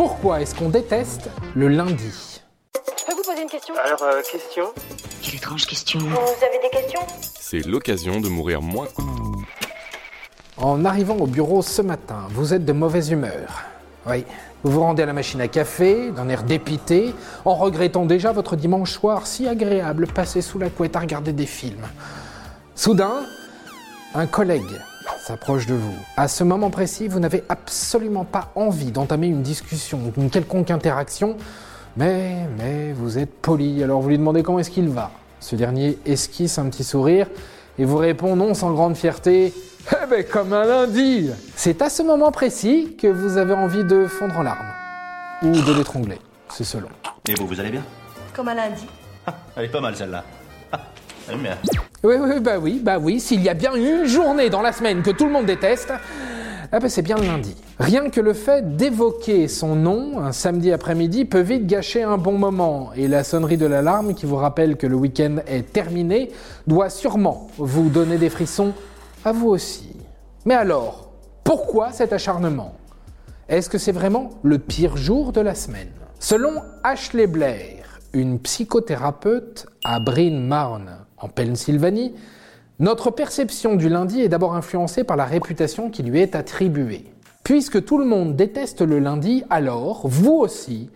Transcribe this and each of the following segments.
Pourquoi est-ce qu'on déteste le lundi Je peux vous poser une question Alors, euh, question Quelle étrange question. Vous avez des questions C'est l'occasion de mourir moins. En arrivant au bureau ce matin, vous êtes de mauvaise humeur. Oui. Vous vous rendez à la machine à café, d'un air dépité, en regrettant déjà votre dimanche soir si agréable passé sous la couette à regarder des films. Soudain, un collègue s'approche de vous. À ce moment précis, vous n'avez absolument pas envie d'entamer une discussion, une quelconque interaction, mais, mais vous êtes poli, alors vous lui demandez comment est-ce qu'il va. Ce dernier esquisse un petit sourire et vous répond non sans grande fierté Eh ben comme un lundi C'est à ce moment précis que vous avez envie de fondre en larmes. Ou de l'étrangler, c'est selon. Et vous, vous allez bien? Comme un lundi. Elle est pas mal celle-là. Ah, Oui, oui, bah oui, bah oui, s'il y a bien une journée dans la semaine que tout le monde déteste, ah bah c'est bien le lundi. Rien que le fait d'évoquer son nom un samedi après-midi peut vite gâcher un bon moment, et la sonnerie de l'alarme qui vous rappelle que le week-end est terminé doit sûrement vous donner des frissons à vous aussi. Mais alors, pourquoi cet acharnement? Est-ce que c'est vraiment le pire jour de la semaine? Selon Ashley Blair, une psychothérapeute à Bryn Mawr, en Pennsylvanie, notre perception du lundi est d'abord influencée par la réputation qui lui est attribuée. Puisque tout le monde déteste le lundi, alors, vous aussi,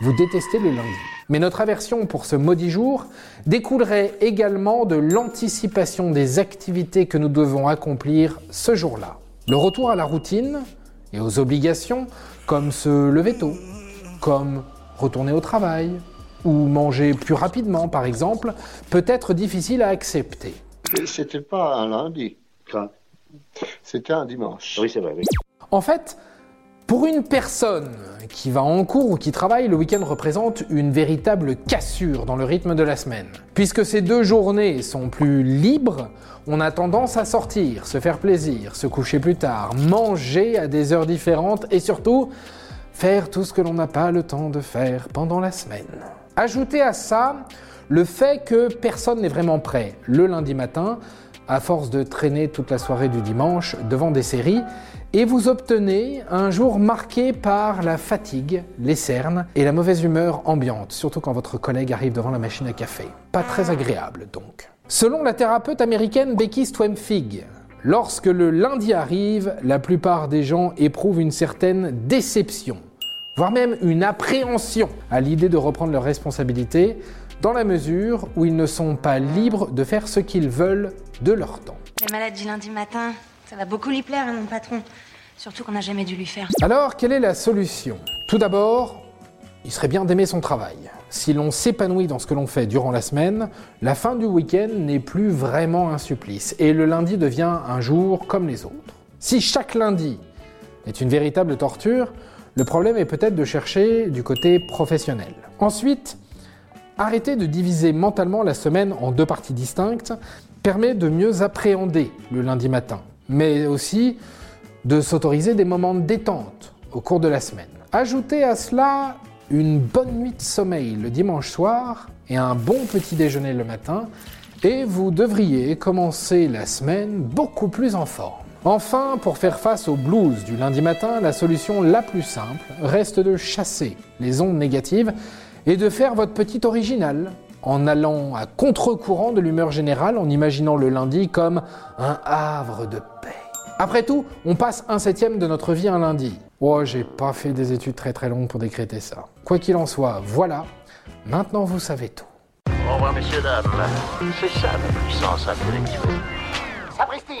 vous détestez le lundi. Mais notre aversion pour ce maudit jour découlerait également de l'anticipation des activités que nous devons accomplir ce jour-là. Le retour à la routine et aux obligations, comme se lever tôt, comme retourner au travail, ou manger plus rapidement par exemple, peut être difficile à accepter. C'était pas un lundi. C'était un dimanche. Oui, c'est vrai, oui. En fait, pour une personne qui va en cours ou qui travaille, le week-end représente une véritable cassure dans le rythme de la semaine. Puisque ces deux journées sont plus libres, on a tendance à sortir, se faire plaisir, se coucher plus tard, manger à des heures différentes et surtout faire tout ce que l'on n'a pas le temps de faire pendant la semaine. Ajoutez à ça le fait que personne n'est vraiment prêt le lundi matin, à force de traîner toute la soirée du dimanche devant des séries, et vous obtenez un jour marqué par la fatigue, les cernes et la mauvaise humeur ambiante, surtout quand votre collègue arrive devant la machine à café. Pas très agréable donc. Selon la thérapeute américaine Becky Stwemfig, lorsque le lundi arrive, la plupart des gens éprouvent une certaine déception, voire même une appréhension à l'idée de reprendre leurs responsabilités, dans la mesure où ils ne sont pas libres de faire ce qu'ils veulent de leur temps. La malade du lundi matin, ça va beaucoup lui plaire, hein, mon patron. Surtout qu'on n'a jamais dû lui faire. Alors, quelle est la solution? Tout d'abord, il serait bien d'aimer son travail. Si l'on s'épanouit dans ce que l'on fait durant la semaine, la fin du week-end n'est plus vraiment un supplice et le lundi devient un jour comme les autres. Si chaque lundi est une véritable torture, le problème est peut-être de chercher du côté professionnel. Ensuite, arrêter de diviser mentalement la semaine en deux parties distinctes permet de mieux appréhender le lundi matin, mais aussi de s'autoriser des moments de détente au cours de la semaine. Ajoutez à cela une bonne nuit de sommeil le dimanche soir et un bon petit déjeuner le matin, et vous devriez commencer la semaine beaucoup plus en forme. Enfin, pour faire face au blues du lundi matin, la solution la plus simple reste de chasser les ondes négatives et de faire votre petit original en allant à contre-courant de l'humeur générale, en imaginant le lundi comme un havre de paix. Après tout, on passe un septième de notre vie un lundi. Oh, j'ai pas fait des études très très longues pour décréter ça. Quoi qu'il en soit, voilà, maintenant vous savez tout. Au revoir, messieurs, dames. C'est ça la puissance intellectuelle. Sapristi